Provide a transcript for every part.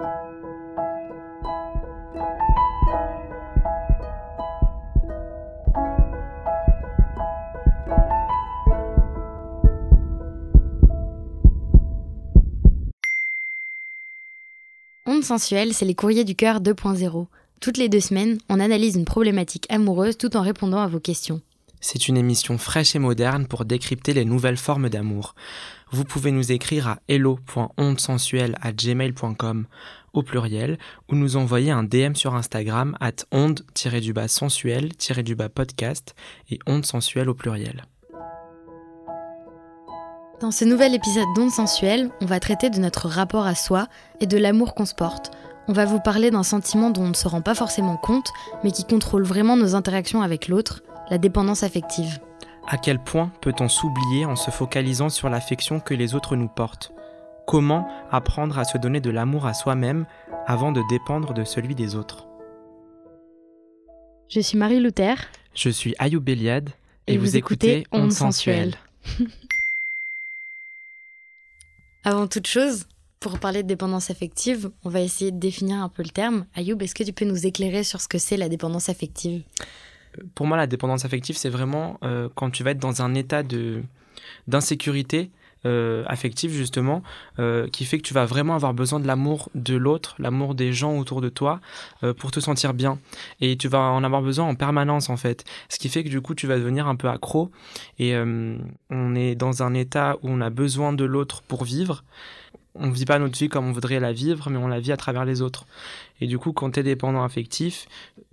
Onde sensuelle, c'est les courriers du cœur 2.0. Toutes les deux semaines, on analyse une problématique amoureuse tout en répondant à vos questions. C'est une émission fraîche et moderne pour décrypter les nouvelles formes d'amour. Vous pouvez nous écrire à hello.ondesensuelle@gmail.com au pluriel ou nous envoyer un DM sur Instagram at onde-sensuel-podcast et onde sensuelle au pluriel. Dans ce nouvel épisode d'Onde sensuelle, on va traiter de notre rapport à soi et de l'amour qu'on se porte. On va vous parler d'un sentiment dont on ne se rend pas forcément compte, mais qui contrôle vraiment nos interactions avec l'autre, la dépendance affective. À quel point peut-on s'oublier en se focalisant sur l'affection que les autres nous portent? Comment apprendre à se donner de l'amour à soi-même avant de dépendre de celui des autres? Je suis Marie Luther. Je suis Ayoub Eliade et, vous, écoutez Onde sensuelle. Avant toute chose, pour parler de dépendance affective, on va essayer de définir un peu le terme. Ayoub, est-ce que tu peux nous éclairer sur ce que c'est la dépendance affective? Pour moi, la dépendance affective, c'est vraiment euh, quand tu vas être dans un état de d'insécurité euh, affective justement, euh, qui fait que tu vas vraiment avoir besoin de l'amour de l'autre, l'amour des gens autour de toi, pour te sentir bien. Et tu vas en avoir besoin en permanence en fait. Ce qui fait que du coup tu vas devenir un peu accro. Et on est dans un état où on a besoin de l'autre pour vivre. On ne vit pas notre vie comme on voudrait la vivre, mais on la vit à travers les autres. Et du coup, quand tu es dépendant affectif,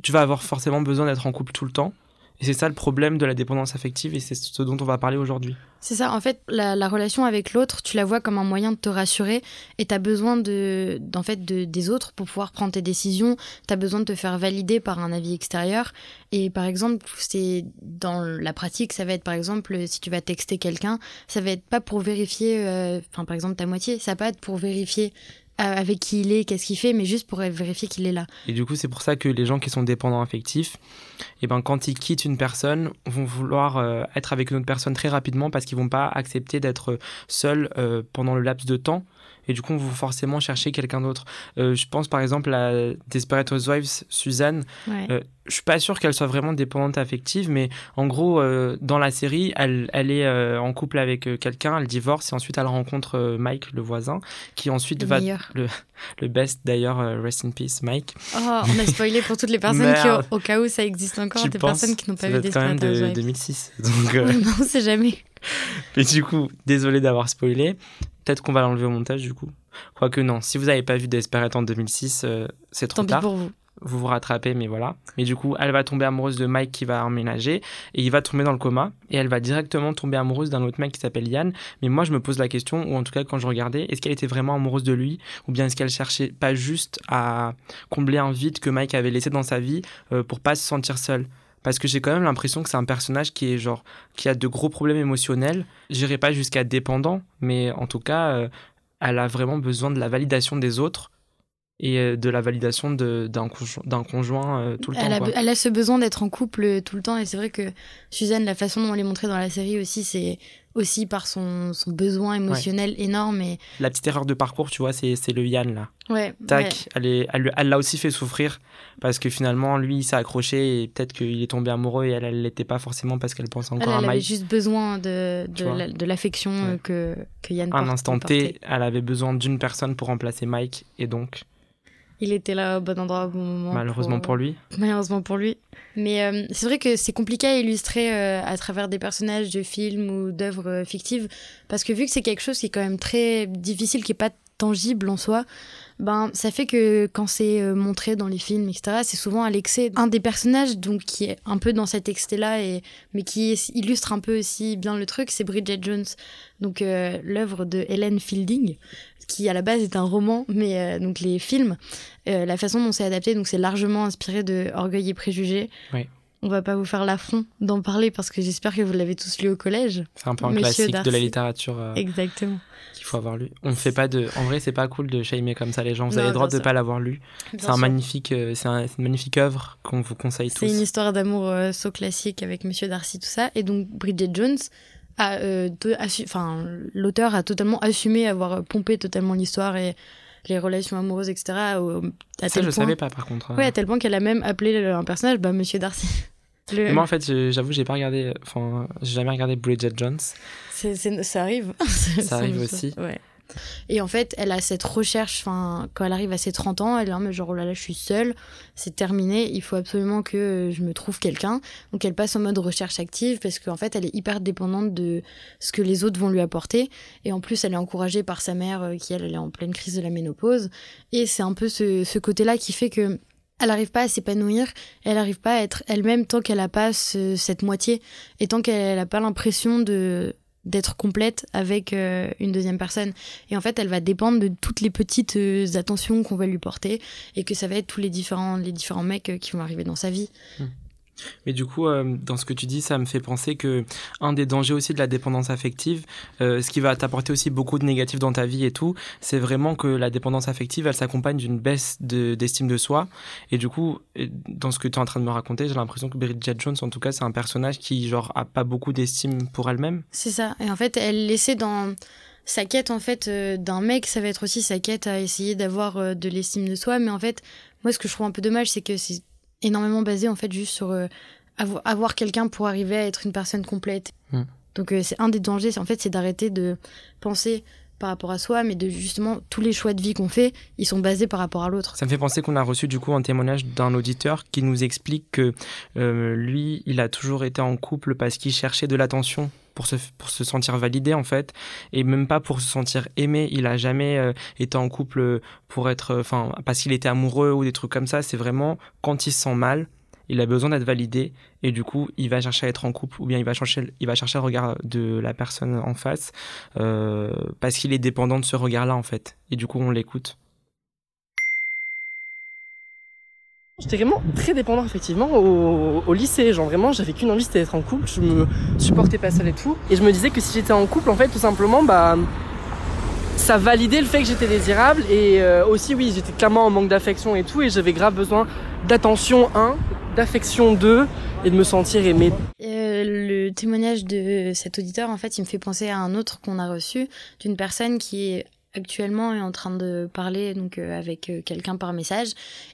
tu vas avoir forcément besoin d'être en couple tout le temps. Et c'est ça le problème de la dépendance affective et c'est ce dont on va parler aujourd'hui. C'est ça, en fait, la, relation avec l'autre, tu la vois comme un moyen de te rassurer et tu as besoin de, en fait, de, des autres pour pouvoir prendre tes décisions, tu as besoin de te faire valider par un avis extérieur. Et par exemple, c'est dans la pratique, ça va être par exemple, si tu vas texter quelqu'un, ça va être pas pour vérifier, euh, enfin par exemple ta moitié, ça va pas être pour vérifier avec qui il est, qu'est-ce qu'il fait, mais juste pour vérifier qu'il est là. Et du coup, c'est pour ça que les gens qui sont dépendants affectifs, et eh ben, quand ils quittent une personne, vont vouloir euh, être avec une autre personne très rapidement parce qu'ils vont pas accepter d'être seuls euh, pendant le laps de temps et du coup on va forcément chercher quelqu'un d'autre. Euh, je pense par exemple à Desperate Housewives, Suzanne. Euh, je suis pas sûr qu'elle soit vraiment dépendante affective, mais en gros euh, dans la série, elle, elle est en couple avec quelqu'un, elle divorce et ensuite elle rencontre Mike, le voisin, qui ensuite va le, le best d'ailleurs, rest in peace, Mike. Oh, on a spoilé pour toutes les personnes qui, au, cas où ça existe encore, des personnes qui n'ont pas vu Desperate Housewives. quand même de 2006. Donc, non, on sait jamais. Mais du coup, désolé d'avoir spoilé. Peut-être qu'on va l'enlever au montage du coup. Quoique non, si vous n'avez pas vu Desperate en 2006, euh, c'est trop Tant tard. Pis pour vous. Vous vous rattrapez, mais voilà. Mais du coup, elle va tomber amoureuse de Mike qui va emménager et il va tomber dans le coma et elle va directement tomber amoureuse d'un autre mec qui s'appelle Yann. Mais moi, je me pose la question, ou en tout cas quand je regardais, est-ce qu'elle était vraiment amoureuse de lui ou bien est-ce qu'elle cherchait pas juste à combler un vide que Mike avait laissé dans sa vie euh, pour pas se sentir seule? Parce que j'ai quand même l'impression que c'est un personnage qui est genre qui a de gros problèmes émotionnels. J'irai pas jusqu'à dépendant, mais en tout cas, euh, elle a vraiment besoin de la validation des autres et euh, de la validation d'un conjoint, conjoint euh, tout le elle temps. A, elle a ce besoin d'être en couple tout le temps et c'est vrai que Suzanne, la façon dont elle est montrée dans la série aussi, c'est aussi par son, son besoin émotionnel énorme. Et... La petite erreur de parcours, tu vois, c'est le Yann là. Ouais. Tac, elle l'a aussi fait souffrir parce que finalement, lui, il s'est accroché et peut-être qu'il est tombé amoureux et elle, elle l'était pas forcément parce qu'elle pense encore elle, à Mike. Elle avait juste besoin de, de l'affection que, que Yann À un instant T, elle avait besoin d'une personne pour remplacer Mike et donc. Il était là au bon endroit au bon moment. Malheureusement pour, lui. Malheureusement pour lui. Mais euh, c'est vrai que c'est compliqué à illustrer euh, à travers des personnages de films ou d'œuvres fictives. Parce que vu que c'est quelque chose qui est quand même très difficile, qui n'est pas tangible en soi, ben ça fait que quand c'est euh, montré dans les films, etc., c'est souvent à l'excès. Un des personnages donc qui est un peu dans cet excès-là, et, mais qui illustre un peu aussi bien le truc, c'est Bridget Jones, donc l'œuvre de Helen Fielding qui à la base est un roman, mais euh, donc les films, euh, la façon dont c'est adapté, donc c'est largement inspiré de Orgueil et Préjugés. Oui. On va pas vous faire l'affront d'en parler parce que j'espère que vous l'avez tous lu au collège. C'est un peu un classique de la littérature. Euh, Exactement. Qu'il faut avoir lu. On fait pas de. En vrai, c'est pas cool de shamer comme ça les gens. Vous avez le droit de ne pas l'avoir lu. C'est un magnifique, c'est une magnifique œuvre qu'on vous conseille tous. C'est une histoire d'amour so classique avec Monsieur Darcy tout ça. Et donc Bridget Jones, euh, enfin, l'auteur a totalement assumé avoir pompé totalement l'histoire et les relations amoureuses, etc. à ça, je ne savais pas par contre. Ouais, à tel point qu'elle a même appelé un personnage bah, Monsieur Darcy. Moi, en fait, j'avoue, j'ai pas regardé. Enfin, j'ai jamais regardé Bridget Jones. ça arrive. ça arrive aussi. Ouais. Et en fait, elle a cette recherche, enfin, quand elle arrive à ses 30 ans, elle est là, genre, oh là là, je suis seule, c'est terminé, il faut absolument que je me trouve quelqu'un. Donc elle passe en mode recherche active parce qu'en fait, elle est hyper dépendante de ce que les autres vont lui apporter. Et en plus, elle est encouragée par sa mère euh, qui, elle, elle est en pleine crise de la ménopause. Et c'est un peu ce, ce côté-là qui fait que elle n'arrive pas à s'épanouir, elle n'arrive pas à être elle-même tant qu'elle n'a pas cette moitié et tant qu'elle n'a pas l'impression de d'être complète avec euh, une deuxième personne. Et en fait, elle va dépendre de toutes les petites euh, attentions qu'on va lui porter et que ça va être tous les différents, les différents mecs euh, qui vont arriver dans sa vie. Mmh. Mais du coup, euh, dans ce que tu dis, ça me fait penser que un des dangers aussi de la dépendance affective, euh, ce qui va t'apporter aussi beaucoup de négatifs dans ta vie et tout, c'est vraiment que la dépendance affective, elle s'accompagne d'une baisse d'estime de, soi. Et du coup, dans ce que tu es en train de me raconter, j'ai l'impression que Bridget Jones, en tout cas, c'est un personnage qui, genre, a pas beaucoup d'estime pour elle-même. C'est ça. Et en fait, elle laissait dans sa quête en fait euh, d'un mec, ça va être aussi sa quête à essayer d'avoir de l'estime de soi. Mais en fait, moi, ce que je trouve un peu dommage, c'est que c'est énormément basé en fait juste sur euh, avoir quelqu'un pour arriver à être une personne complète. Hmm. Donc euh, c'est un des dangers, en fait, c'est d'arrêter de penser par rapport à soi, mais de justement tous les choix de vie qu'on fait, ils sont basés par rapport à l'autre. Ça me fait penser qu'on a reçu du coup un témoignage d'un auditeur qui nous explique que euh, lui, il a toujours été en couple parce qu'il cherchait de l'attention pour se, pour se sentir validé en fait, et même pas pour se sentir aimé. Il a jamais été en couple pour être, enfin, parce qu'il était amoureux ou des trucs comme ça. C'est vraiment quand il se sent mal, il a besoin d'être validé et du coup il va chercher à être en couple ou bien il va chercher, il va chercher le regard de la personne en face euh, parce qu'il est dépendant de ce regard-là en fait et du coup on l'écoute. J'étais vraiment très dépendant effectivement au, lycée, genre vraiment j'avais qu'une envie c'était d'être en couple, je me supportais pas seul et tout. Et je me disais que si j'étais en couple en fait tout simplement bah ça validait le fait que j'étais désirable et euh, aussi oui j'étais clairement en manque d'affection et tout et j'avais grave besoin d'attention un d'affection 2 et de me sentir aimé. Euh, le témoignage de cet auditeur, en fait, il me fait penser à un autre qu'on a reçu d'une personne qui est actuellement est en train de parler donc euh, avec euh, quelqu'un par message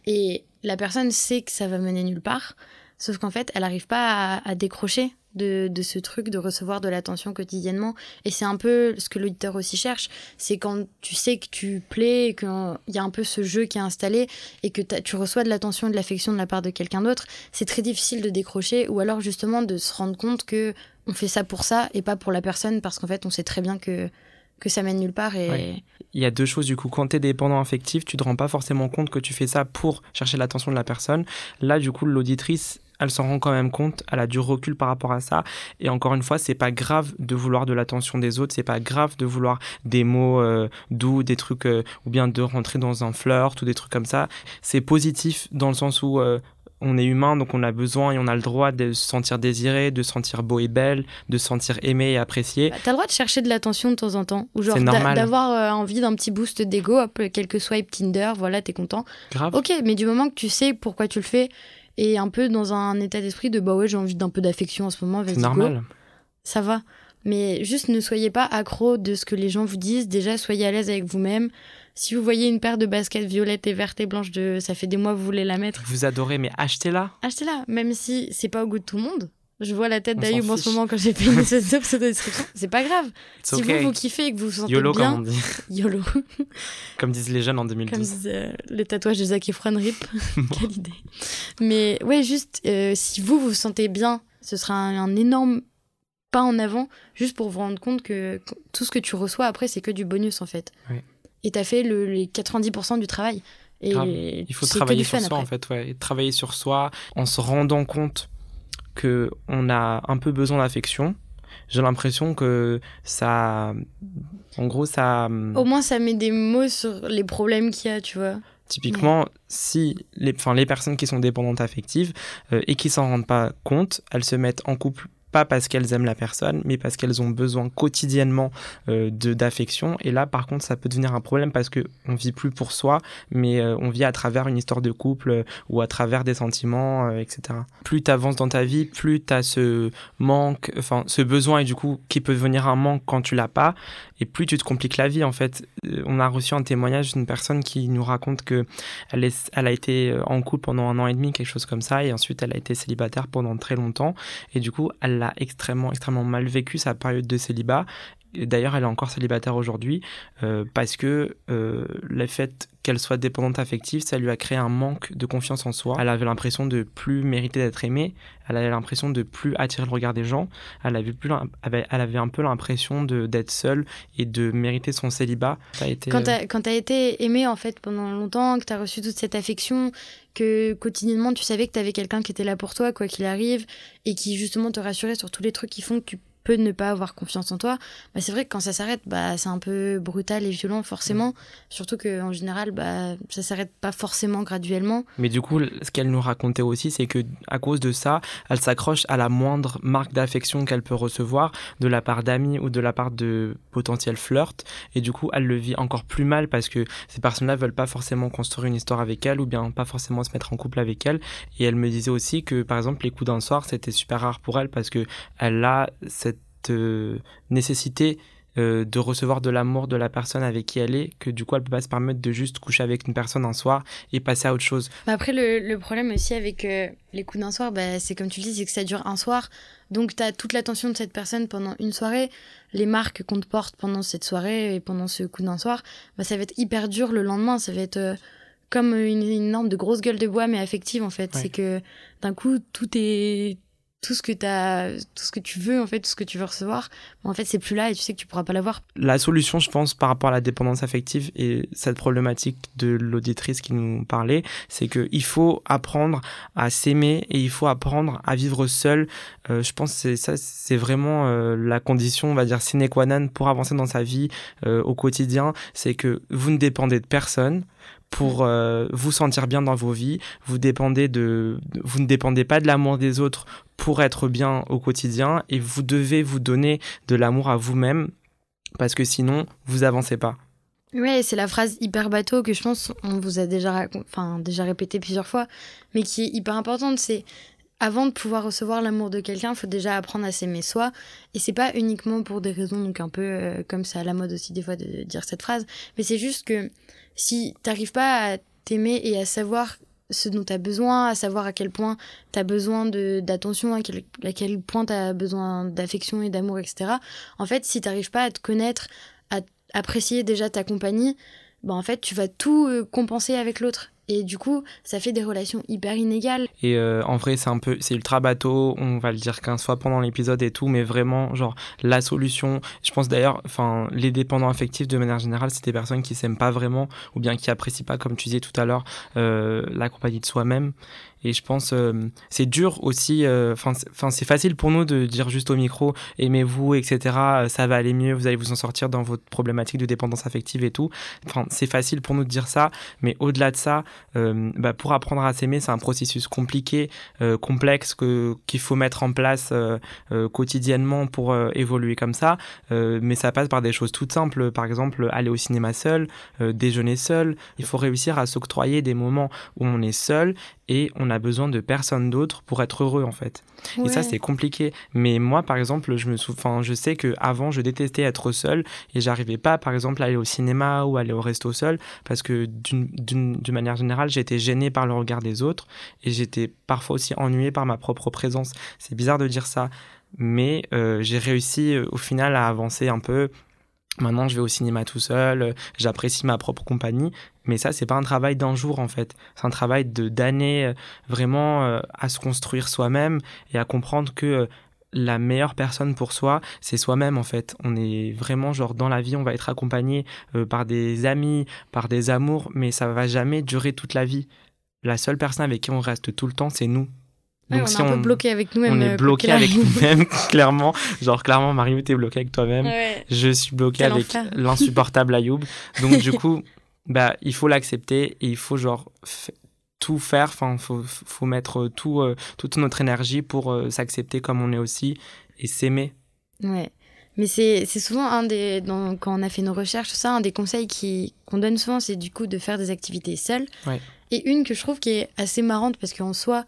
et la personne sait que ça va mener nulle part, sauf qu'en fait, elle n'arrive pas à décrocher de, de, ce truc de recevoir de l'attention quotidiennement. Et c'est un peu ce que l'auditeur aussi cherche, c'est quand tu sais que tu plais, qu'il y a un peu ce jeu qui est installé et que tu reçois de l'attention et de l'affection de la part de quelqu'un d'autre, c'est très difficile de décrocher ou alors justement de se rendre compte que on fait ça pour ça et pas pour la personne parce qu'en fait on sait très bien que ça mène nulle part. Et... Il y a deux choses du coup. Quand tu es dépendant affectif, tu te rends pas forcément compte que tu fais ça pour chercher l'attention de la personne. Là, du coup, l'auditrice, elle s'en rend quand même compte, elle a du recul par rapport à ça. Et encore une fois, c'est pas grave de vouloir de l'attention des autres, c'est pas grave de vouloir des mots euh, doux, des trucs, euh, ou bien de rentrer dans un flirt ou des trucs comme ça. C'est positif dans le sens où euh, on est humain, donc on a besoin et on a le droit de se sentir désiré, de se sentir beau et belle, de se sentir aimé et apprécié. Bah, t'as le droit de chercher de l'attention de temps en temps, ou genre d'avoir envie d'un petit boost d'ego, quelques swipes Tinder, voilà, t'es content. Grave. Ok, mais du moment que tu sais pourquoi tu le fais et un peu dans un état d'esprit de bah ouais, j'ai envie d'un peu d'affection en ce moment, vas-y. normal. Ça va. Mais juste ne soyez pas accro de ce que les gens vous disent. Déjà, soyez à l'aise avec vous-même. Si vous voyez une paire de baskets violettes et vertes et blanches de ça fait des mois que vous voulez la mettre. Vous adorez, mais achetez-la. Achetez-la, même si c'est pas au goût de tout le monde. Je vois la tête d'Ayoub en ce moment quand j'ai fait une description. C'est pas grave. si vous, vous kiffez et que vous vous sentez YOLO, bien... comme on dit. YOLO. comme disent les jeunes en 2012. Comme disent euh, les tatouages de Zac Efron, RIP. Quelle idée. Mais ouais, juste, euh, si vous vous sentez bien, ce sera un, énorme pas en avant, juste pour vous rendre compte que tout ce que tu reçois après, c'est que du bonus, en fait. Oui. Et t'as fait le, les 90% du travail. Et Il faut travailler sur soi, en fait, ouais. Et travailler sur soi en se rendant compte que on a un peu besoin d'affection, j'ai l'impression que ça, en gros, ça. Au moins, ça met des mots sur les problèmes qu'il y a, tu vois. Typiquement, si les, les personnes qui sont dépendantes affectives euh, et qui s'en rendent pas compte, elles se mettent en couple pas parce qu'elles aiment la personne, mais parce qu'elles ont besoin quotidiennement euh, d'affection. Et là, par contre, ça peut devenir un problème parce que on vit plus pour soi, mais euh, on vit à travers une histoire de couple euh, ou à travers des sentiments, etc. Plus tu avances dans ta vie, plus tu as ce manque, enfin ce besoin et du coup qui peut devenir un manque quand tu l'as pas, et plus tu te compliques la vie en fait. On a reçu un témoignage d'une personne qui nous raconte que elle, a été en couple pendant un an et demi, quelque chose comme ça, et ensuite elle a été célibataire pendant très longtemps, et du coup elle a extrêmement, extrêmement mal vécu sa période de célibat. D'ailleurs, elle est encore célibataire aujourd'hui euh, parce que euh, le fait qu'elle soit dépendante affective, ça lui a créé un manque de confiance en soi. Elle avait l'impression de plus mériter d'être aimée. Elle avait l'impression de plus attirer le regard des gens. Elle avait, plus, elle avait un peu l'impression d'être seule et de mériter son célibat. Ça a été... Quand tu as, été aimée en fait pendant longtemps, que tu as reçu toute cette affection, que quotidiennement tu savais que tu avais quelqu'un qui était là pour toi, quoi qu'il arrive, et qui justement te rassurait sur tous les trucs qui font que tu peut ne pas avoir confiance en toi, bah, c'est vrai que quand ça s'arrête, bah, c'est un peu brutal et violent forcément. Mm. Surtout qu'en général, bah, ça s'arrête pas forcément graduellement. Mais du coup, ce qu'elle nous racontait aussi, c'est que à cause de ça, elle s'accroche à la moindre marque d'affection qu'elle peut recevoir de la part d'amis ou de la part de potentiels flirts. Et du coup, elle le vit encore plus mal parce que ces personnes-là veulent pas forcément construire une histoire avec elle ou bien pas forcément se mettre en couple avec elle. Et elle me disait aussi que, par exemple, les coups d'un soir, c'était super rare pour elle parce que elle a cette euh, nécessité euh, de recevoir de l'amour de la personne avec qui elle est, que du coup elle peut pas se permettre de juste coucher avec une personne un soir et passer à autre chose. Après le, problème aussi avec euh, les coups d'un soir, bah, c'est comme tu le dis, c'est que ça dure un soir. Donc tu as toute l'attention de cette personne pendant une soirée. Les marques qu'on te porte pendant cette soirée et pendant ce coup d'un soir, bah, ça va être hyper dur le lendemain. Ça va être comme une, énorme de grosse gueule de bois mais affective en fait. C'est que d'un coup tout est tout ce que tout ce que tu veux en fait, tout ce que tu veux recevoir, en fait c'est plus là et tu sais que tu pourras pas l'avoir. La solution, je pense, par rapport à la dépendance affective et cette problématique de l'auditrice qui nous parlait, c'est que il faut apprendre à s'aimer et il faut apprendre à vivre seul. Euh, je pense que ça, c'est vraiment euh, la condition, on va dire sine qua non pour avancer dans sa vie euh, au quotidien, c'est que vous ne dépendez de personne pour vous sentir bien dans vos vies. Vous dépendez de, vous ne dépendez pas de l'amour des autres pour être bien au quotidien et vous devez vous donner de l'amour à vous-même parce que sinon vous avancez pas. Ouais, c'est la phrase hyper bateau que je pense on vous a déjà enfin déjà répété plusieurs fois mais qui est hyper importante, c'est avant de pouvoir recevoir l'amour de quelqu'un, il faut déjà apprendre à s'aimer soi et c'est pas uniquement pour des raisons donc un peu euh, comme ça à la mode aussi des fois de dire cette phrase, mais c'est juste que si t'arrives pas à t'aimer et à savoir ce dont tu as besoin, à savoir à quel point tu as besoin d'attention, à quel, à quel point tu as besoin d'affection et d'amour, etc. En fait, si tu n'arrives pas à te connaître, à apprécier déjà ta compagnie, bah en fait, tu vas tout euh, compenser avec l'autre. Et du coup, ça fait des relations hyper inégales. Et euh, en vrai, c'est un peu, c'est ultra bateau. On va le dire 15 fois pendant l'épisode et tout, mais vraiment, genre, la solution. Je pense d'ailleurs, enfin, les dépendants affectifs de manière générale, c'est des personnes qui s'aiment pas vraiment ou bien qui apprécient pas, comme tu disais tout à l'heure, euh, la compagnie de soi-même. Et je pense euh, c'est dur aussi. Euh, enfin, c'est facile pour nous de dire juste au micro aimez-vous, etc. Euh, ça va aller mieux, vous allez vous en sortir dans votre problématique de dépendance affective et tout. Enfin, c'est facile pour nous de dire ça, mais au-delà de ça, bah, pour apprendre à s'aimer, c'est un processus compliqué, complexe que qu'il faut mettre en place quotidiennement pour évoluer comme ça. mais ça passe par des choses toutes simples. Par exemple, aller au cinéma seul, déjeuner seul. Il faut réussir à s'octroyer des moments où on est seul et on a besoin de personne d'autre pour être heureux en fait. Et ça c'est compliqué. Mais moi par exemple, je me souviens, je sais que avant je détestais être seul et j'arrivais pas par exemple à aller au cinéma ou aller au resto seul parce que d'une manière générale j'étais gêné par le regard des autres et j'étais parfois aussi ennuyé par ma propre présence. C'est bizarre de dire ça, mais euh, j'ai réussi euh, au final à avancer un peu Maintenant, je vais au cinéma tout seul, euh, j'apprécie ma propre compagnie, mais ça, c'est pas un travail d'un jour en fait. C'est un travail de d'années euh, vraiment euh, à se construire soi-même et à comprendre que la meilleure personne pour soi, c'est soi-même en fait. On est vraiment genre dans la vie, on va être accompagné par des amis, par des amours, mais ça va jamais durer toute la vie. La seule personne avec qui on reste tout le temps, c'est nous. Donc on si est un on, peu bloqué avec nous-mêmes. On est euh, bloqué avec nous-mêmes, clairement. Genre, clairement, Mario, t'es bloqué avec toi-même. Je suis bloqué avec l'insupportable Ayoub. Donc, du coup, bah, il faut l'accepter et il faut, genre, tout faire. Enfin, faut, faut mettre tout, euh, toute notre énergie pour euh, s'accepter comme on est aussi. et s'aimer. Ouais. Mais c'est souvent un des. dans- quand on a fait nos recherches, ça, un des conseils qu'on donne souvent, c'est du coup de faire des activités seules. Ouais. Et une que je trouve qui est assez marrante parce qu'en soi,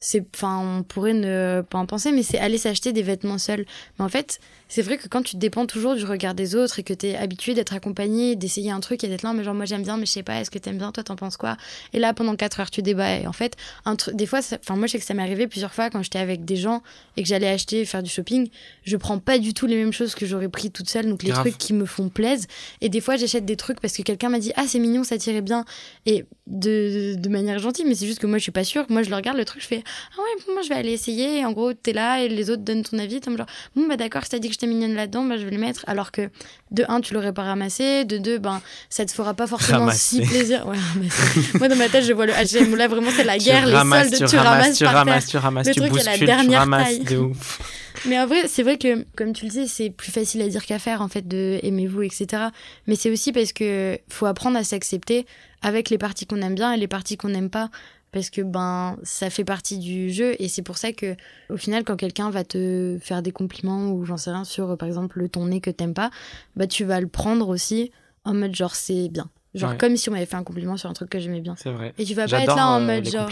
c'est. Enfin, on pourrait ne pas en penser, mais c'est aller s'acheter des vêtements seuls. Mais en fait, c'est vrai que quand tu dépends toujours du regard des autres et que t'es habitué d'être accompagné, d'essayer un truc et d'être là, mais genre moi j'aime bien, mais je sais pas, est-ce que t'aimes bien, toi t'en penses quoi? Et là pendant 4 heures tu débats. Et en fait, un des fois, enfin moi je sais que ça m'est arrivé plusieurs fois quand j'étais avec des gens et que j'allais acheter, faire du shopping, je prends pas du tout les mêmes choses que j'aurais pris toute seule, donc les Grave. trucs qui me font plaisir. Et des fois j'achète des trucs parce que quelqu'un m'a dit ah c'est mignon, ça tirait bien, et de, de manière gentille, mais c'est juste que moi je suis pas sûre. Moi je le regarde le truc, je fais ah ouais moi je vais aller essayer. Et en gros t'es là et les autres donnent ton avis, t'es genre bon bah d'accord, dit que j'étais mignonne là-dedans, bah je vais le mettre. Alors que de un tu l'aurais pas ramassé, de deux ben ça te fera pas forcément Ramasser. si plaisir. Ouais, moi dans ma tête je vois le H&M là vraiment c'est la Tu guerre, les ramasses, soldes, tu ramasses, tu par terre. ramasses, tu ramasses, Le tu truc à la bouscules, tu dernière ramasses taille. de ouf. Mais en vrai, c'est vrai que, comme tu le dis, c'est plus facile à dire qu'à faire, en fait, de aimez-vous, etc. Mais c'est aussi parce que faut apprendre à s'accepter avec les parties qu'on aime bien et les parties qu'on n'aime pas. Parce que, ben, ça fait partie du jeu. Et c'est pour ça que, au final, quand quelqu'un va te faire des compliments ou j'en sais rien sur, par exemple, le ton nez que t'aimes pas, bah, tu vas le prendre aussi en mode genre c'est bien. Genre Ouais. comme si on m'avait fait un compliment sur un truc que j'aimais bien. C'est vrai. Et tu vas pas être là en euh, mode les genre.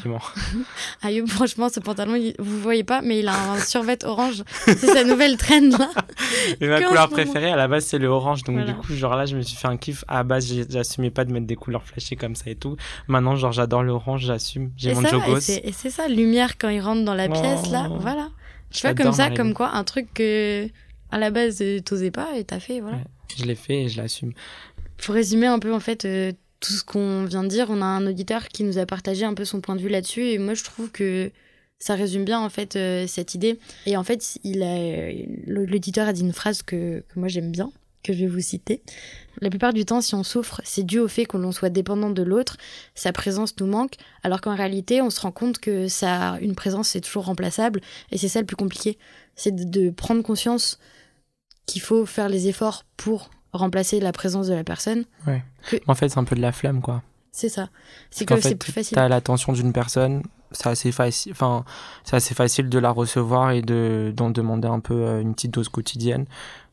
Ayoub, franchement, ce pantalon, il- vous voyez pas, mais il a un survêt orange. C'est sa nouvelle trend là. Et ma couleur préférée à la base c'est le orange donc Voilà. du coup genre là je me suis fait un kiff à la base j'assumais pas de mettre des couleurs flashées comme ça et tout maintenant genre j'adore le orange j'assume j'ai mon ça, jogos et c'est ça, lumière quand il rentre dans la pièce, là, Oh. voilà. Tu vois, comme ça, comme quoi, un truc que, à la base, euh, t'osais pas et t'as fait, voilà. Ouais. je l'ai fait et je l'assume Pour résumer un peu, en fait, euh, tout ce qu'on vient de dire, on a un auditeur qui nous a partagé un peu son point de vue là-dessus, et moi, je trouve que ça résume bien, en fait, euh, cette idée. Et en fait, il a, l'auditeur a dit une phrase que, moi, j'aime bien, que je vais vous citer. La plupart du temps, si on souffre, c'est dû au fait que l'on soit dépendant de l'autre, sa présence nous manque, alors qu'en réalité, on se rend compte que ça, une présence, c'est toujours remplaçable, et c'est ça le plus compliqué. C'est de prendre conscience qu'il faut faire les efforts pour remplacer la présence de la personne. en fait c'est un peu de la flemme quoi C'est ça. C'est que c'est plus facile. t'as l'attention d'une personne c'est assez facile enfin c'est assez facile de la recevoir et de d'en demander un peu euh, une petite dose quotidienne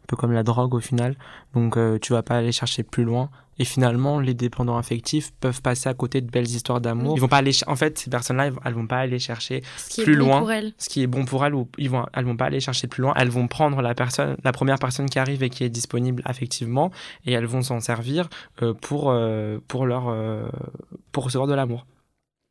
un peu comme la drogue au final. Donc euh, tu vas pas aller chercher plus loin. Et finalement les dépendants affectifs peuvent passer à côté de belles histoires d'amour. Ils vont pas aller en fait ces personnes là elles vont pas aller chercher Ce plus bon loin. ce qui est bon pour elles ou ils vont elles vont pas aller chercher plus loin. Elles vont prendre la personne la première personne qui arrive et qui est disponible affectivement et elles vont s'en servir euh, pour euh, pour leur euh, pour recevoir de l'amour.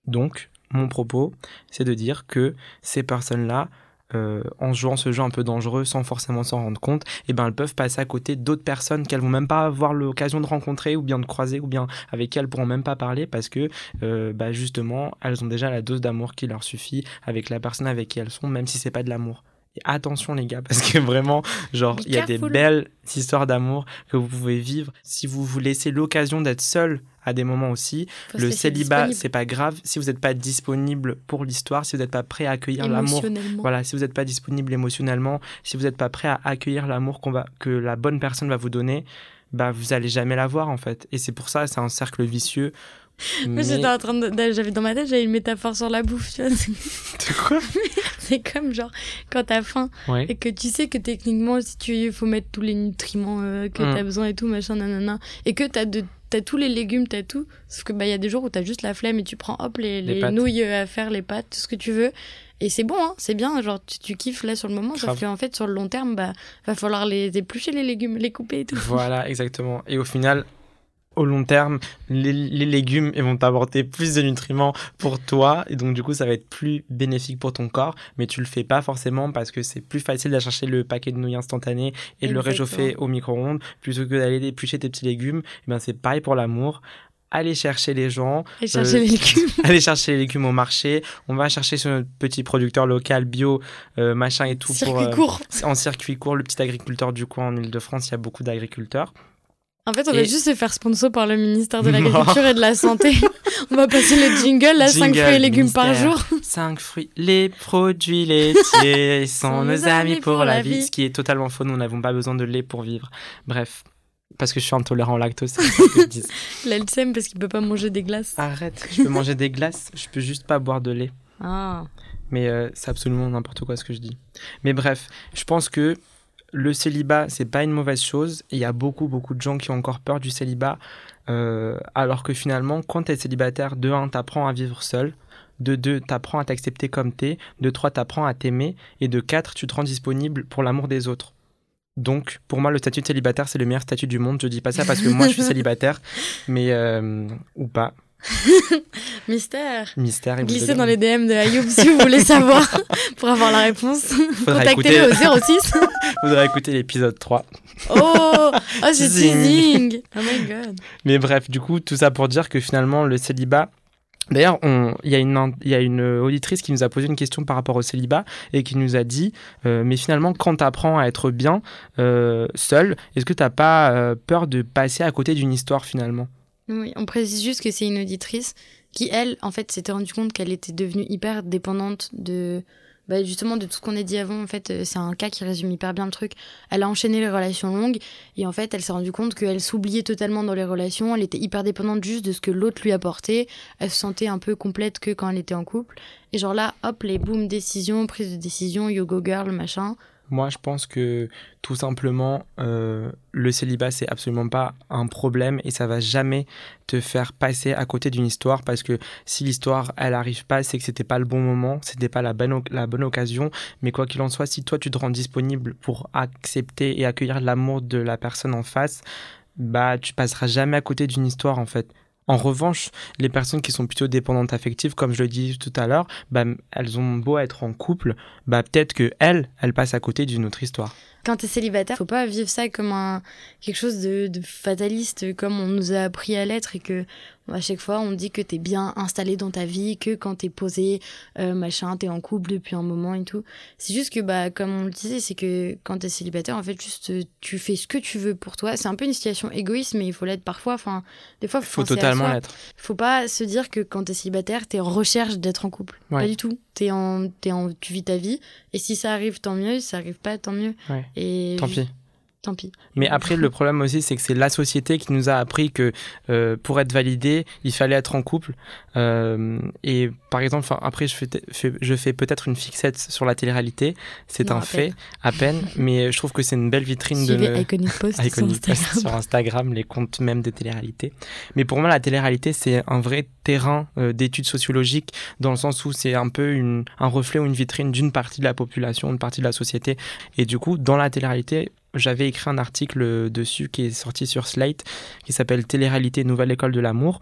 Donc mon propos c'est de dire que ces personnes là euh, en jouant ce jeu un peu dangereux sans forcément s'en rendre compte, et ben elles peuvent passer à côté d'autres personnes qu'elles vont même pas avoir l'occasion de rencontrer ou bien de croiser ou bien avec qui elles pourront même pas parler parce que euh, bah justement elles ont déjà la dose d'amour qui leur suffit avec la personne avec qui elles sont, même si c'est pas de l'amour. Et attention les gars, parce que vraiment, genre, il y a des belles histoires d'amour que vous pouvez vivre si vous vous laissez l'occasion d'être seul à des moments aussi. Faut le célibat, c'est pas grave si vous n'êtes pas disponible pour l'histoire, si vous n'êtes pas prêt à accueillir l'amour voilà, si vous n'êtes pas disponible émotionnellement, si vous n'êtes pas prêt à accueillir l'amour qu'on va, que la bonne personne va vous donner, bah vous allez jamais l'avoir en fait. Et c'est pour ça, c'est un cercle vicieux. Moi, Mais- j'étais en train de, j'avais dans ma tête, j'avais une métaphore sur la bouffe, tu vois. C'est- quoi? C'est comme genre quand t'as faim Ouais. et que tu sais que techniquement, si tu il faut mettre tous les nutriments euh, que Mm. t'as besoin et tout, machin, nanana, et que t'as de T'as tous les légumes, t'as tout. Sauf que bah il y a des jours où t'as juste la flemme et tu prends hop les, Les nouilles à faire, les pâtes, tout ce que tu veux. Et c'est bon, hein, c'est bien. Genre tu, tu kiffes là sur le moment. Grave. Sauf qu'en fait sur le long terme, bah va falloir les éplucher les légumes, les couper et tout. Voilà, exactement. Et au final, au long terme, les, les légumes ils vont t'apporter plus de nutriments pour toi. Et donc, du coup, ça va être plus bénéfique pour ton corps. Mais tu le fais pas forcément parce que c'est plus facile d'aller chercher le paquet de nouilles instantanées et de le réchauffer au micro-ondes plutôt que d'aller éplucher tes petits légumes. Et ben, c'est pareil pour l'amour. Allez chercher les gens, Et chercher Euh, les légumes. allez chercher les légumes au marché. On va chercher sur notre petit producteur local bio, euh, machin et tout. pour, Circuit euh, court. en circuit court, le petit agriculteur du coin en Ile-de-France, il y a beaucoup d'agriculteurs. En fait, on Et- va juste se faire sponsor par le ministère de l'Agriculture et de la Santé. on va passer le jingle, là, 5 Jingle, fruits et légumes par jour. 5 fruits, les produits laitiers sont nos amis pour la vie. Ce qui est totalement faux, nous n'avons pas besoin de lait pour vivre. Bref, parce que je suis intolérant au lactose, c'est ça que je dis. L'Elsem parce qu'il peut pas manger des glaces. Arrête, je peux manger des glaces, je peux juste pas boire de lait. Ah. Mais euh, c'est absolument n'importe quoi ce que je dis. Mais bref, je pense que le célibat, c'est pas une mauvaise chose. Il y a beaucoup, beaucoup de gens qui ont encore peur du célibat. euh, alors que finalement, quand tu es célibataire, de 1, t'apprends à vivre seul. De 2, t'apprends à t'accepter comme t'es. De 3, t'apprends à t'aimer. Et de 4, tu te rends disponible pour l'amour des autres. Donc, pour moi, le statut de célibataire, c'est le meilleur statut du monde. Je dis pas ça parce que moi, je suis célibataire, mais euh, ou pas. Mystère. Mystère. vous Glissez dans les DM de Ayoub si vous voulez savoir pour avoir la réponse. Contactez-le écouter- au 06. Faudra écouter l'épisode 3. Oh, oh c'est Teasing. Oh my god. Mais bref, du coup, tout ça pour dire que finalement, le célibat. D'ailleurs, on- il y, a une- il y a une auditrice qui nous a posé une question par rapport au célibat et qui nous a dit euh, Mais finalement, quand tu apprends à être bien euh, seul, est-ce que tu pas euh, peur de passer à côté d'une histoire finalement? Oui, on précise juste que c'est une auditrice qui, elle, en fait, s'était rendue compte qu'elle était devenue hyper dépendante de. bah, justement, de tout ce qu'on a dit avant, en fait, euh, c'est un cas qui résume hyper bien le truc. Elle a enchaîné les relations longues et en fait, elle s'est rendue compte qu'elle s'oubliait totalement dans les relations. Elle était hyper dépendante juste de ce que l'autre lui apportait. Elle se sentait un peu complète que quand elle était en couple. Et genre là, hop, les boum, décision, prise de décision, yoga girl, machin. Moi, je pense que tout simplement, euh, le célibat, c'est absolument pas un problème et ça va jamais te faire passer à côté d'une histoire parce que si l'histoire, elle arrive pas, c'est que c'était pas le bon moment, c'était pas la bonne, la bonne occasion. Mais quoi qu'il en soit, si toi, tu te rends disponible pour accepter et accueillir l'amour de la personne en face, bah, tu passeras jamais à côté d'une histoire, en fait. En revanche, les personnes qui sont plutôt dépendantes affectives, comme je le dis tout à l'heure, bah, elles ont beau être en couple, bah peut-être que elles, elles passent à côté d'une autre histoire. quand t'es célibataire, faut pas vivre ça comme un quelque chose de fataliste, comme on nous a appris à l'être et que à chaque fois on dit que t'es bien installé dans ta vie, que quand t'es posé, euh, machin, t'es en couple depuis un moment et tout. C'est juste que bah comme on le disait, c'est que quand t'es célibataire, en fait, juste tu fais ce que tu veux pour toi. C'est un peu une situation égoïste, mais il faut l'être parfois. Enfin, des fois, Il faut totalement l'être. Faut pas se dire que quand t'es célibataire, t'es en recherche d'être en couple. Ouais. Pas du tout. T'es en, t'es en, tu vis ta vie. Et si ça arrive, tant mieux. Si ça arrive pas, tant mieux. Ouais. Et Tant pis. Tant pis. Mais après, le problème aussi, c'est que c'est la société qui nous a appris que euh, pour être validé, il fallait être en couple. Euh, et par exemple, après, je fais, je fais peut-être une fixette sur la télé-réalité. C'est un à fait, peine. à peine. mais je trouve que c'est une belle vitrine de. Iconic Post sur Iconic Post Instagram. sur Instagram, les comptes même de télé-réalité. Mais pour moi, la télé-réalité, c'est un vrai terrain euh, d'études sociologiques, dans le sens où c'est un peu une, un reflet ou une vitrine d'une partie de la population, une partie de la société. Et du coup, dans la télé-réalité, j'avais écrit un article dessus qui est sorti sur Slate, qui s'appelle Télé-réalité, nouvelle école de l'amour.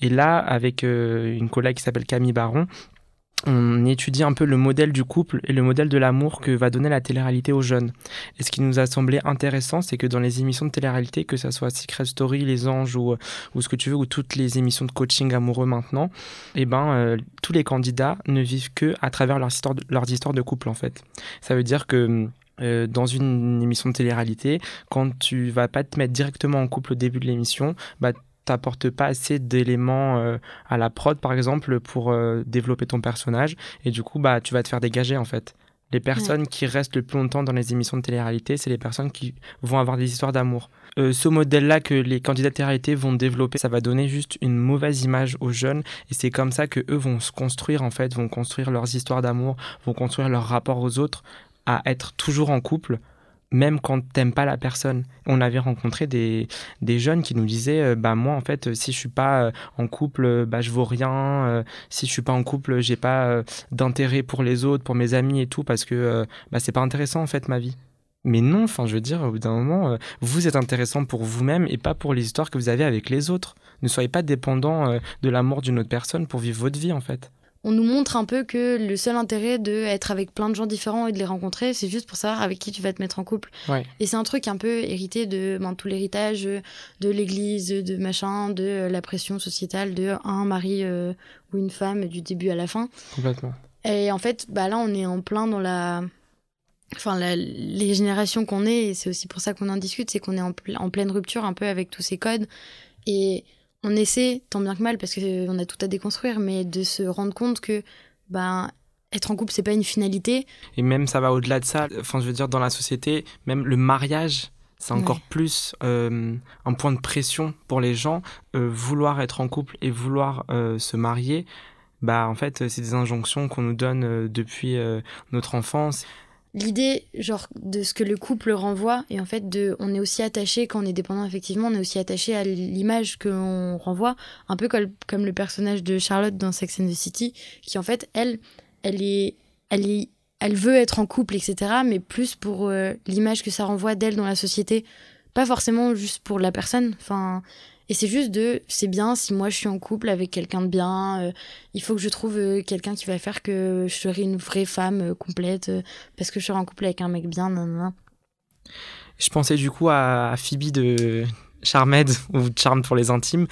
Et là, avec euh, une collègue qui s'appelle Camille Baron, on étudie un peu le modèle du couple et le modèle de l'amour que va donner la télé-réalité aux jeunes. Et ce qui nous a semblé intéressant, c'est que dans les émissions de télé-réalité, que ce soit Secret Story, Les Anges ou, ce que tu veux, ou toutes les émissions de coaching amoureux maintenant, eh ben, euh, tous les candidats ne vivent que à travers leurs histoires de couple, en fait. Ça veut dire que euh, dans une émission de télé-réalité, quand tu vas pas te mettre directement en couple au début de l'émission, bah, t'apportes pas assez d'éléments euh, à la prod par exemple pour euh, développer ton personnage. Et du coup bah tu vas te faire dégager en fait. Les personnes qui restent le plus longtemps dans les émissions de télé-réalité c'est les personnes qui vont avoir des histoires d'amour. Euh, ce modèle là que les candidats de télé-réalité vont développer ça va donner juste une mauvaise image aux jeunes. Et c'est comme ça que eux vont se construire en fait vont construire leurs histoires d'amour vont construire leur rapport aux autres à être toujours en couple même quand t'aimes pas la personne. On avait rencontré des, des jeunes qui nous disaient euh, bah moi en fait euh, si je suis pas euh, en couple bah je vaux rien si je suis pas en couple j'ai pas d'intérêt pour les autres pour mes amis et tout parce que bah c'est pas intéressant en fait ma vie. Mais non enfin je veux dire au bout d'un moment vous êtes intéressant pour vous-même et pas pour les histoires que vous avez avec les autres. Ne soyez pas dépendant de l'amour d'une autre personne pour vivre votre vie en fait On nous montre un peu que le seul intérêt de être avec plein de gens différents et de les rencontrer, c'est juste pour savoir avec qui tu vas te mettre en couple. Ouais. Et c'est un truc un peu hérité de ben, tout l'héritage de l'église, de machin, de la pression sociétale de un mari euh, ou une femme du début à la fin. complètement Et en fait, bah là, on est en plein dans la. Enfin, la- les générations qu'on est, et c'est aussi pour ça qu'on en discute, c'est qu'on est en, en pleine rupture un peu avec tous ces codes. Et on essaie, tant bien que mal, parce qu'on a tout à déconstruire, mais de se rendre compte que ben, être en couple, c'est pas une finalité. Et même ça va au-delà de ça. Enfin, je veux dire, dans la société, même le mariage, c'est encore Ouais. plus euh, un point de pression pour les gens. Euh, vouloir être en couple et vouloir euh, se marier, bah en fait c'est des injonctions qu'on nous donne euh, depuis euh, notre enfance l'idée genre de ce que le couple renvoie et en fait de on est aussi attaché quand on est dépendant effectivement on est aussi attaché à l'image que l'on renvoie un peu comme, comme le personnage de Charlotte dans Sex and the City qui en fait elle elle est elle est elle veut être en couple etc mais plus pour euh, l'image que ça renvoie d'elle dans la société. Pas forcément juste pour la personne enfin et c'est juste de, c'est bien si moi je suis en couple avec quelqu'un de bien, euh, il faut que je trouve euh, quelqu'un qui va faire que je serai une vraie femme euh, complète parce que je serai en couple avec un mec bien. Nan, Je pensais du coup à Phoebe de Charmed ou Charme pour les intimes.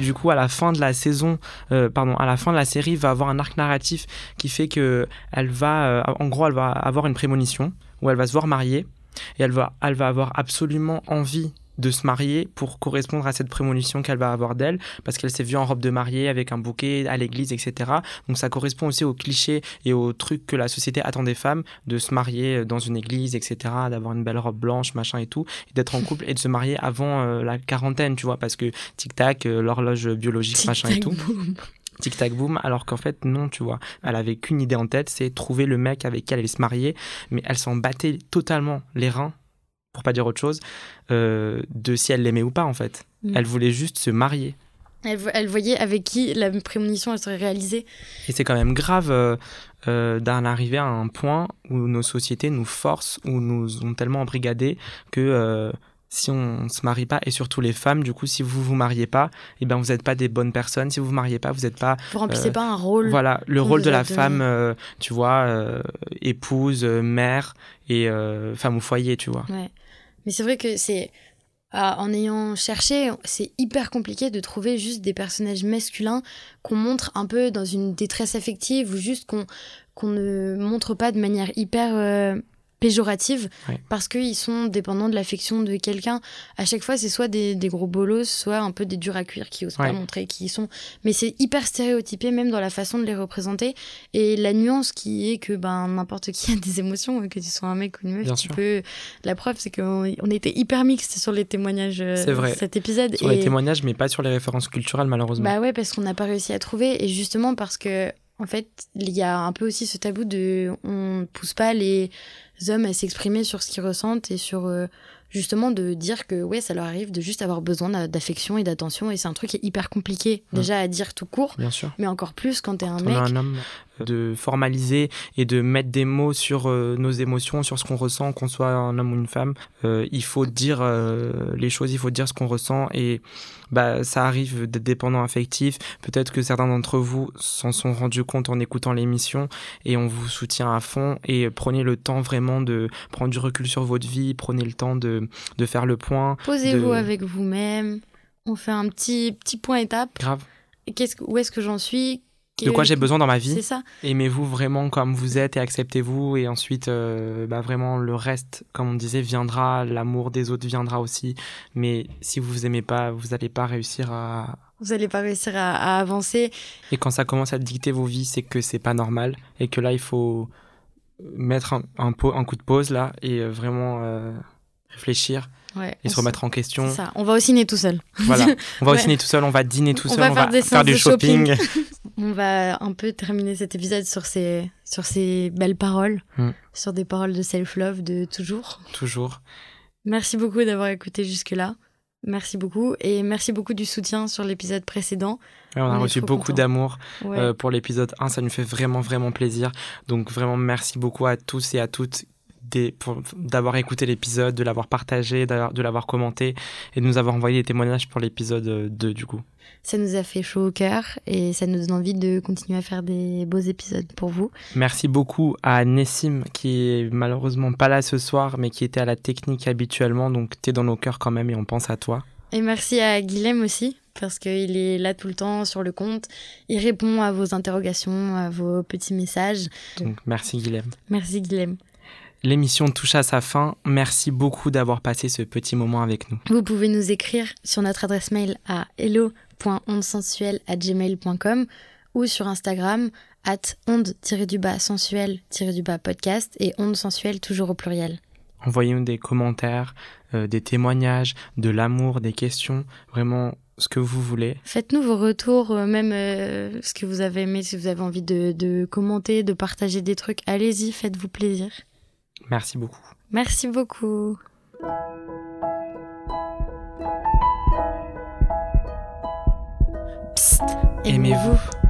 Du coup à la fin de la saison, euh, pardon, à la fin de la série va avoir un arc narratif qui fait que elle va, euh, en gros, elle va avoir une prémonition où elle va se voir mariée et elle va, elle va avoir absolument envie de se marier pour correspondre à cette prémonition qu'elle va avoir d'elle, parce qu'elle s'est vue en robe de mariée avec un bouquet à l'église, etc. Donc ça correspond aussi aux clichés et aux trucs que la société attend des femmes, de se marier dans une église, etc., d'avoir une belle robe blanche, machin et tout, et d'être en couple et de se marier avant euh, la quarantaine, tu vois, parce que tic-tac, euh, l'horloge biologique, machin et tout. tic-tac boom, alors qu'en fait non, tu vois, elle avait qu'une idée en tête, c'est trouver le mec avec qui elle allait se marier, mais elle s'en battait totalement les reins pour pas dire autre chose, euh, de si elle l'aimait ou pas en fait. Mm. Elle voulait juste se marier. Elle, voyait avec qui la prémonition elle serait réalisée. Et c'est quand même grave euh, euh, d'en arriver à un point où nos sociétés nous forcent ou nous ont tellement embrigadés que si on se marie pas et surtout les femmes du coup si vous vous mariez pas eh ben vous n'êtes pas des bonnes personnes si vous vous mariez pas vous n'êtes pas vous remplissez pas un rôle voilà le rôle de la femme tu vois épouse mère et femme au foyer tu vois ouais. Mais c'est vrai que c'est. En ayant cherché, c'est hyper compliqué de trouver juste des personnages masculins qu'on montre un peu dans une détresse affective ou juste qu'on qu'on ne montre pas de manière hyper euh, péjorative parce qu'ils sont dépendants de l'affection de quelqu'un. À chaque fois, c'est soit des, gros bolos, soit un peu des durs à cuire qui osent pas montrer qui ils sont. Mais c'est hyper stéréotypé même dans la façon de les représenter. Et la nuance qui est que ben n'importe qui a des émotions, que tu sois un mec ou une meuf, tu peux. La preuve, c'est qu'on on était hyper mixte sur les témoignages euh, c'est vrai. cet épisode. Sur les témoignages, mais pas sur les références culturelles malheureusement. Bah ouais, parce qu'on n'a pas réussi à trouver. Et justement parce que en fait, il y a un peu aussi ce tabou de on pousse pas les hommes à s'exprimer sur ce qu'ils ressentent et sur euh, justement de dire que ouais ça leur arrive de juste avoir besoin d'affection et d'attention et c'est un truc qui est hyper compliqué mmh. déjà à dire tout court Bien sûr. mais encore plus quand t'es un mec un homme de formaliser et de mettre des mots sur euh, nos émotions, sur ce qu'on ressent, qu'on soit un homme ou une femme. Euh, il faut dire euh, les choses, il faut dire ce qu'on ressent et bah ça arrive d'être dépendant affectif. Peut-être que certains d'entre vous s'en sont rendus compte en écoutant l'émission et on vous soutient à fond et prenez le temps vraiment de prendre du recul sur votre vie, prenez le temps de, de faire le point. Posez-vous avec vous-même. On fait un petit petit point étape. Grave. Où est-ce que j'en suis? De quoi j'ai besoin dans ma vie. C'est ça. Aimez-vous vraiment comme vous êtes et acceptez-vous. Et ensuite, euh, bah vraiment, le reste, comme on disait, viendra. L'amour des autres viendra aussi. Mais si vous vous aimez pas, vous n'allez pas réussir à. Vous n'allez pas réussir à, avancer. Et quand ça commence à dicter vos vies, c'est que c'est pas normal. Et que là, il faut mettre un, un, coup de pause là et euh, vraiment euh, réfléchir et se remettre en question. Ça. On va au ciné tout seul. Voilà, on va au ciné tout seul, on va dîner tout seul, on va faire, du shopping. on va un peu terminer cet épisode sur ces, sur ces belles paroles, hmm. sur des paroles de self-love de toujours. Toujours. Merci beaucoup d'avoir écouté jusque-là. Merci beaucoup et merci beaucoup du soutien sur l'épisode précédent. on, a reçu beaucoup d'amour euh, pour l'épisode 1, ça nous fait vraiment vraiment plaisir. Donc vraiment merci beaucoup à tous et à toutes d'avoir écouté l'épisode, de l'avoir partagé, de l'avoir commenté et de nous avoir envoyé des témoignages pour l'épisode 2 du coup. Ça nous a fait chaud au cœur et ça nous donne envie de continuer à faire des beaux épisodes pour vous. Merci beaucoup à Nessim qui est malheureusement pas là ce soir mais qui était à la technique habituellement donc tu es dans nos cœurs quand même et on pense à toi. Et merci à Guilhem aussi parce qu'il est là tout le temps sur le compte. Il répond à vos interrogations, à vos petits messages. Donc merci Guilhem. Merci Guilhem. L'émission touche à sa fin. Merci beaucoup d'avoir passé ce petit moment avec nous. Vous pouvez nous écrire sur notre adresse mail à hello.ondesensuelle@gmail.com ou sur Instagram at onde-sensuel-podcast et onde sensuelle toujours au pluriel. Envoyez-nous des commentaires, euh, des témoignages, de l'amour, des questions, vraiment ce que vous voulez. Faites-nous vos retours, euh, même euh, ce que vous avez aimé, si vous avez envie de, de commenter, de partager des trucs. Allez-y, faites-vous plaisir. Merci beaucoup. Merci beaucoup. Psst, aimez-vous.